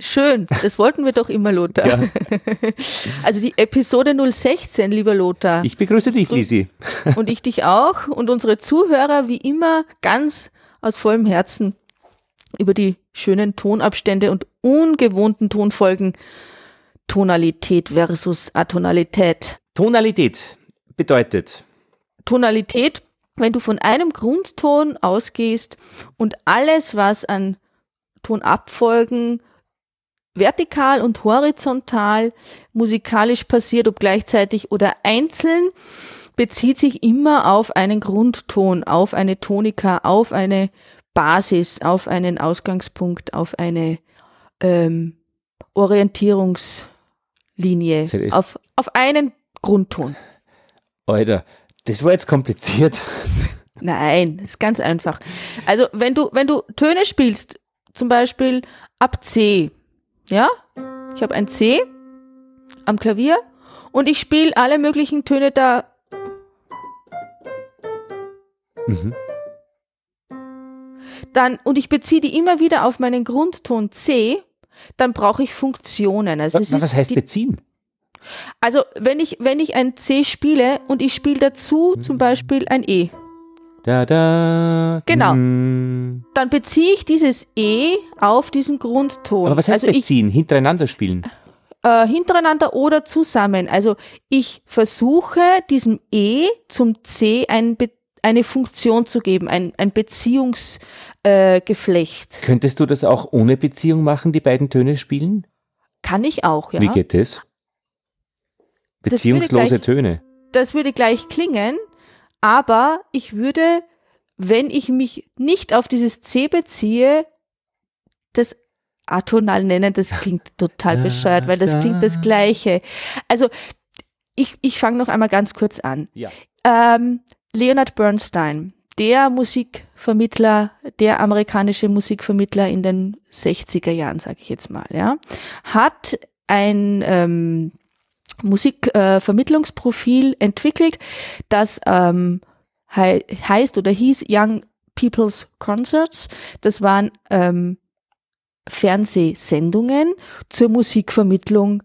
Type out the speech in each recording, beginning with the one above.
Schön, das wollten wir doch immer, Lothar. Ja. Also die Episode 016, lieber Lothar. Ich begrüße dich, Lisi. Und ich dich auch und unsere Zuhörer wie immer ganz aus vollem Herzen über die schönen Tonabstände und ungewohnten Tonfolgen Tonalität versus Atonalität. Tonalität bedeutet? Tonalität, wenn du von einem Grundton ausgehst und alles, was an Tonabfolgen vertikal und horizontal musikalisch passiert, ob gleichzeitig oder einzeln, bezieht sich immer auf einen Grundton, auf eine Tonika, auf eine Basis, auf einen Ausgangspunkt, auf eine ähm, Orientierungslinie, auf, auf einen Grundton. Alter, das war jetzt kompliziert. Nein, ist ganz einfach. Also wenn du, wenn du Töne spielst, zum Beispiel ab C, ja, ich habe ein C am Klavier und ich spiele alle möglichen Töne da. Mhm. Dann, und ich beziehe die immer wieder auf meinen Grundton C, dann brauche ich Funktionen. Also was, was heißt beziehen? Also wenn ich, wenn ich ein C spiele und ich spiele dazu zum Beispiel ein E, da, da. Genau. Hm. Dann beziehe ich dieses E auf diesen Grundton. Aber was heißt also beziehen? Ich, hintereinander spielen? Äh, hintereinander oder zusammen. Also ich versuche diesem E zum C ein, eine Funktion zu geben, ein, ein Beziehungsgeflecht. Äh, Könntest du das auch ohne Beziehung machen, die beiden Töne spielen? Kann ich auch, ja. Wie geht das? Beziehungslose das gleich, Töne. Das würde gleich klingen, aber ich würde, wenn ich mich nicht auf dieses C beziehe, das atonal nennen, das klingt total bescheuert, weil das klingt das Gleiche. Also ich, ich fange noch einmal ganz kurz an. Ja. Ähm, Leonard Bernstein, der Musikvermittler, der amerikanische Musikvermittler in den 60er Jahren, sage ich jetzt mal, ja, hat ein ähm, Musikvermittlungsprofil äh, entwickelt, das ähm, he heißt oder hieß Young People's Concerts. Das waren ähm, Fernsehsendungen zur Musikvermittlung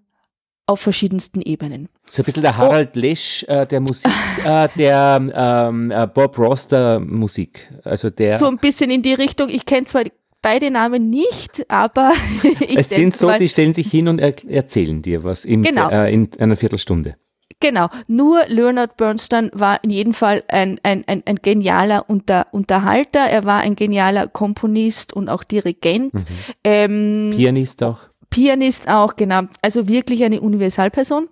auf verschiedensten Ebenen. So ein bisschen der Harald oh. Lesch äh, der Musik, äh, der ähm, äh, Bob Ross der Musik. Also der. So ein bisschen in die Richtung, ich kenne zwar beide Namen nicht, aber es sind so, mal, die stellen sich hin und er erzählen dir was im, genau. äh, in einer Viertelstunde. Genau, nur Leonard Bernstein war in jedem Fall ein, ein, ein, ein genialer Unter, Unterhalter, er war ein genialer Komponist und auch Dirigent. Mhm. Ähm, Pianist auch. Pianist auch, genau. Also wirklich eine Universalperson.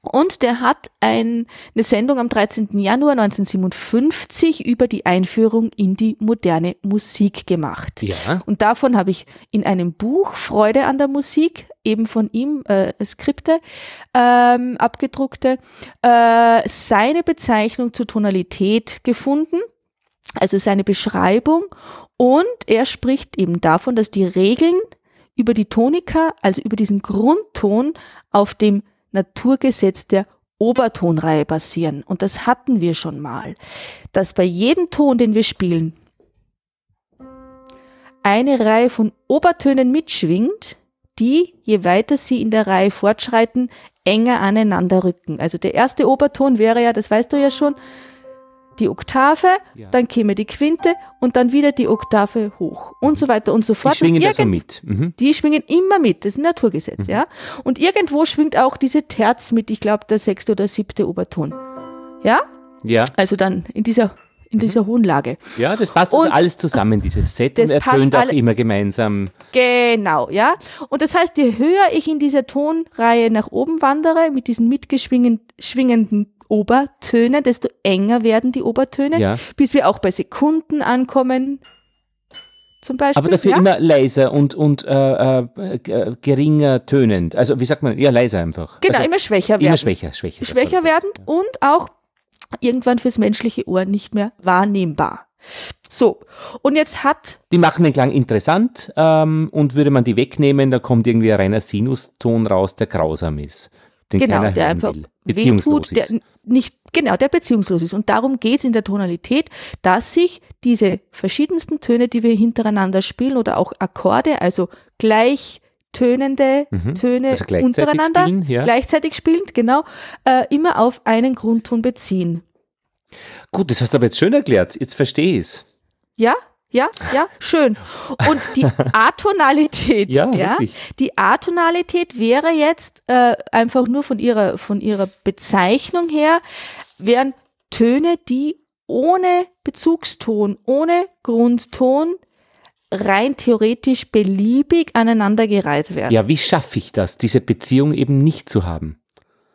Und der hat ein, eine Sendung am 13. Januar 1957 über die Einführung in die moderne Musik gemacht. Ja. Und davon habe ich in einem Buch Freude an der Musik, eben von ihm äh, Skripte, ähm, abgedruckte, äh, seine Bezeichnung zur Tonalität gefunden, also seine Beschreibung. Und er spricht eben davon, dass die Regeln über die Tonika, also über diesen Grundton, auf dem Naturgesetz der Obertonreihe basieren. Und das hatten wir schon mal, dass bei jedem Ton, den wir spielen, eine Reihe von Obertönen mitschwingt, die, je weiter sie in der Reihe fortschreiten, enger aneinander rücken. Also der erste Oberton wäre ja, das weißt du ja schon, die Oktave, ja. dann käme die Quinte und dann wieder die Oktave hoch und so weiter und so fort. Die schwingen da so mit. Mhm. Die schwingen immer mit, das ist ein Naturgesetz, mhm. ja. Und irgendwo schwingt auch diese Terz mit, ich glaube, der sechste oder siebte Oberton. Ja? Ja. Also dann in dieser in mhm. dieser hohen Lage. Ja, das passt also alles zusammen, dieses Set, das und ertönt auch immer gemeinsam. Genau, ja. Und das heißt, je höher ich in dieser Tonreihe nach oben wandere, mit diesen mitgeschwingenden Obertöne, desto enger werden die Obertöne, ja. bis wir auch bei Sekunden ankommen. Zum Beispiel, Aber dafür ja? immer leiser und, und äh, äh, geringer tönend. Also wie sagt man, ja leiser einfach. Genau, also, immer schwächer werden. Immer schwächer, schwächer. Schwächer werdend ja. und auch irgendwann fürs menschliche Ohr nicht mehr wahrnehmbar. So, und jetzt hat. Die machen den Klang interessant ähm, und würde man die wegnehmen, da kommt irgendwie ein reiner Sinuston raus, der grausam ist den genau, der einfach will, beziehungslos wehtut, der nicht genau, der beziehungslos ist. Und darum geht es in der Tonalität, dass sich diese verschiedensten Töne, die wir hintereinander spielen oder auch Akkorde, also gleich tönende Mhm. Töne Also gleichzeitig untereinander, spielen, ja. gleichzeitig spielend, genau, äh, immer auf einen Grundton beziehen. Gut, das hast du aber jetzt schön erklärt. Jetzt verstehe ich es. Ja, ja, ja, schön. Und die Atonalität, Ja, ja, die Atonalität wäre jetzt äh, einfach nur von ihrer, von ihrer Bezeichnung her, wären Töne, die ohne Bezugston, ohne Grundton rein theoretisch beliebig aneinandergereiht werden. Ja, wie schaffe ich das, diese Beziehung eben nicht zu haben?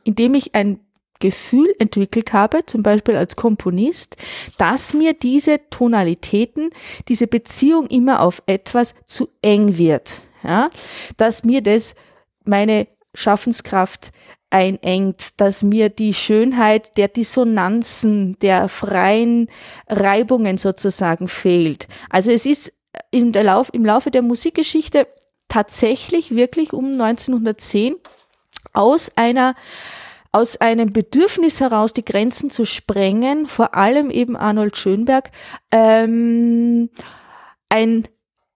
indem ich ein Gefühl entwickelt habe, zum Beispiel als Komponist, dass mir diese Tonalitäten, diese Beziehung immer auf etwas zu eng wird. Ja? Dass mir das meine Schaffenskraft einengt, dass mir die Schönheit der Dissonanzen, der freien Reibungen sozusagen fehlt. Also es ist der Lauf, im Laufe der Musikgeschichte tatsächlich wirklich um 1910 aus einer aus einem Bedürfnis heraus die Grenzen zu sprengen, vor allem eben Arnold Schönberg, ähm, ein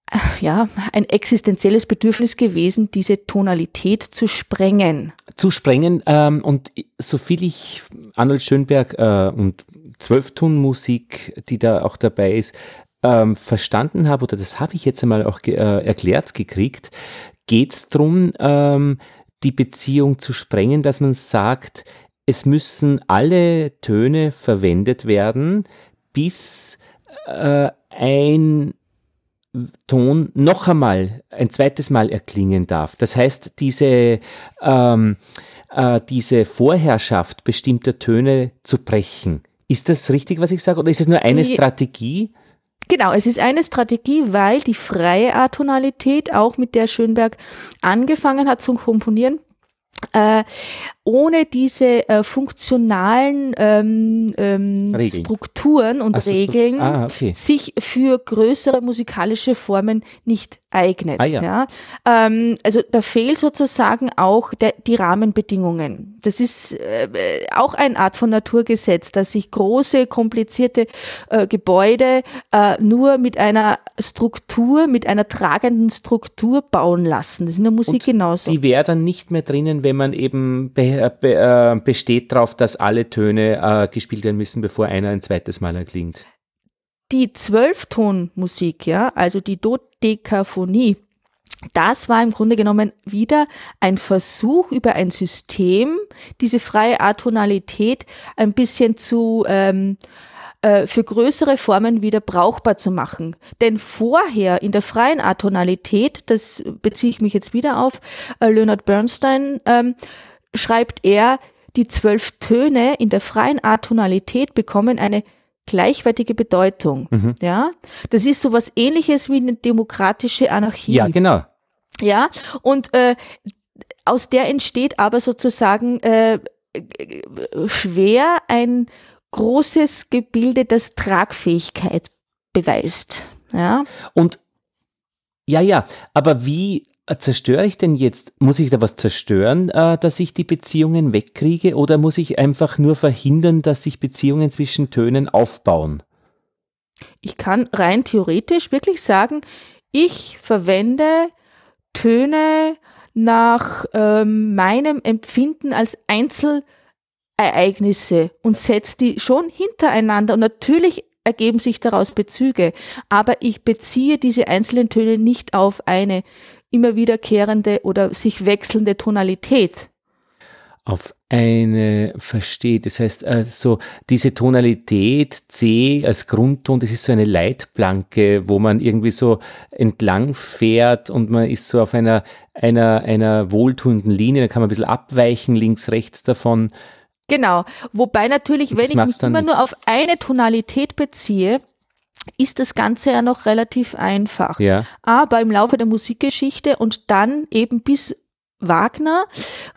ja, ein existenzielles Bedürfnis gewesen, diese Tonalität zu sprengen. Zu sprengen ähm, und soviel ich Arnold Schönberg äh, und Zwölftonmusik, die da auch dabei ist, ähm, verstanden habe, oder das habe ich jetzt einmal auch ge äh, erklärt gekriegt, geht es darum, ähm, die Beziehung zu sprengen, dass man sagt, es müssen alle Töne verwendet werden, bis äh, ein Ton noch einmal, ein zweites Mal erklingen darf. Das heißt, diese, ähm, äh, diese Vorherrschaft bestimmter Töne zu brechen. Ist das richtig, was ich sage, oder ist es nur eine Nee. Strategie? Genau, es ist eine Strategie, weil die freie Atonalität, auch mit der Schönberg angefangen hat zu komponieren, äh, ohne diese äh, funktionalen ähm, ähm. Strukturen und Ach Regeln ah, okay. sich für größere musikalische Formen nicht eignet. Ah, ja. Ähm, also da fehlt sozusagen auch der, die Rahmenbedingungen. Das ist äh, auch eine Art von Naturgesetz, dass sich große, komplizierte äh, Gebäude äh, nur mit einer Struktur, mit einer tragenden Struktur bauen lassen. Das ist in der Musik genauso. Die wäre dann nicht mehr drinnen, wenn man eben be be äh, besteht darauf, dass alle Töne äh, gespielt werden müssen, bevor einer ein zweites Mal erklingt. die Zwölftonmusik, ja, also die Dodekaphonie, das war im Grunde genommen wieder ein Versuch über ein System, diese freie Atonalität ein bisschen zu ähm, äh, für größere Formen wieder brauchbar zu machen. Denn vorher in der freien Atonalität, das beziehe ich mich jetzt wieder auf äh, Leonard Bernstein, ähm, schreibt er, die zwölf Töne in der freien Atonalität bekommen eine gleichwertige Bedeutung. Ja, das ist so was ähnliches wie eine demokratische Anarchie. Ja, genau. Ja, und äh, aus der entsteht aber sozusagen äh, schwer ein großes Gebilde, das Tragfähigkeit beweist. Ja, Und ja, ja, aber wie zerstöre ich denn jetzt? Muss ich da was zerstören, äh, dass ich die Beziehungen wegkriege oder muss ich einfach nur verhindern, dass sich Beziehungen zwischen Tönen aufbauen? ich kann rein theoretisch wirklich sagen, ich verwende Töne nach ähm, meinem Empfinden als Einzelereignisse und setze die schon hintereinander. Und natürlich ergeben sich daraus Bezüge, aber ich beziehe diese einzelnen Töne nicht auf eine immer wiederkehrende oder sich wechselnde Tonalität. Auf eine verstehe. Das heißt, also diese Tonalität C als Grundton, das ist so eine Leitplanke, wo man irgendwie so entlang fährt und man ist so auf einer, einer, einer wohltuenden Linie, da kann man ein bisschen abweichen, links, rechts davon. Genau. Wobei natürlich, wenn ich mich immer nicht. nur auf eine Tonalität beziehe, ist das Ganze ja noch relativ einfach. Ja. Aber im Laufe der Musikgeschichte und dann eben bis Wagner,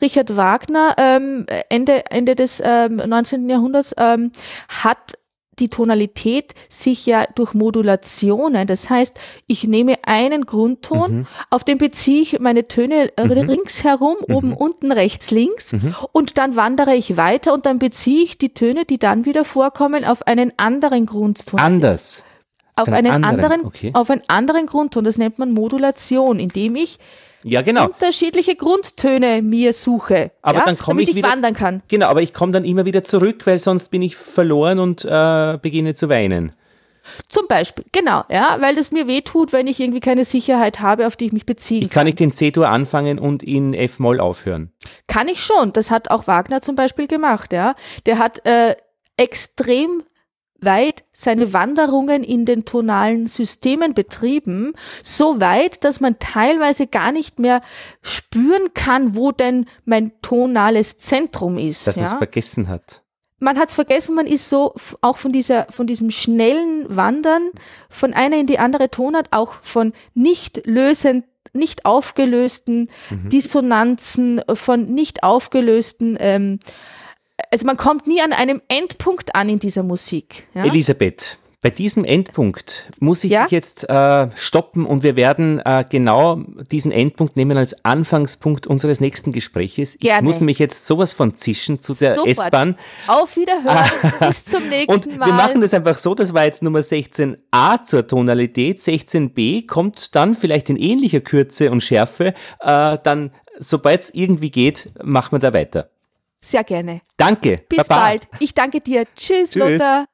Richard Wagner, ähm, Ende, Ende des ähm, 19. Jahrhunderts, ähm, hat die Tonalität sich ja durch Modulationen, das heißt, ich nehme einen Grundton, Mhm. auf den beziehe ich meine Töne äh, ringsherum, Mhm. oben, unten, rechts, links und dann wandere ich weiter und dann beziehe ich die Töne, die dann wieder vorkommen, auf einen anderen Grundton Anders. Auf einen einen anderen, anderen, okay. auf einen anderen Grundton. Das nennt man Modulation, indem ich Ja, genau. unterschiedliche Grundtöne mir suche. Aber ja, dann komme damit ich wieder- wandern kann. Genau, aber ich komme dann immer wieder zurück, weil sonst bin ich verloren und äh, beginne zu weinen. Zum Beispiel, genau, ja, weil das mir wehtut, wenn ich irgendwie keine Sicherheit habe, auf die ich mich beziehen Ich kann nicht den C-Dur anfangen und in F-Moll aufhören. Kann ich schon. Das hat auch Wagner zum Beispiel gemacht, ja. Der hat äh, extrem weit seine Wanderungen in den tonalen Systemen betrieben, so weit, dass man teilweise gar nicht mehr spüren kann, wo denn mein tonales Zentrum ist. Dass man es ja? vergessen hat. man hat es vergessen, man ist so auch von dieser, von diesem schnellen Wandern von einer in die andere Tonart, auch von nicht lösend, nicht aufgelösten Dissonanzen, von nicht aufgelösten, ähm, also man kommt nie an einem Endpunkt an in dieser Musik. Ja? Elisabeth, bei diesem Endpunkt muss ich Ja? dich jetzt äh, stoppen und wir werden äh, genau diesen Endpunkt nehmen als Anfangspunkt unseres nächsten Gespräches. Ich Gerne. muss nämlich jetzt sowas von zischen zu der. S-Bahn. Auf Wiederhören, bis zum nächsten Und Mal. wir machen das einfach so, das war jetzt Nummer 16a zur Tonalität, 16b kommt dann vielleicht in ähnlicher Kürze und Schärfe, äh, dann sobald es irgendwie geht, machen wir da weiter. Sehr gerne. Danke. Bis Baba. bald. Ich danke dir. Tschüss, Tschüss. Lothar.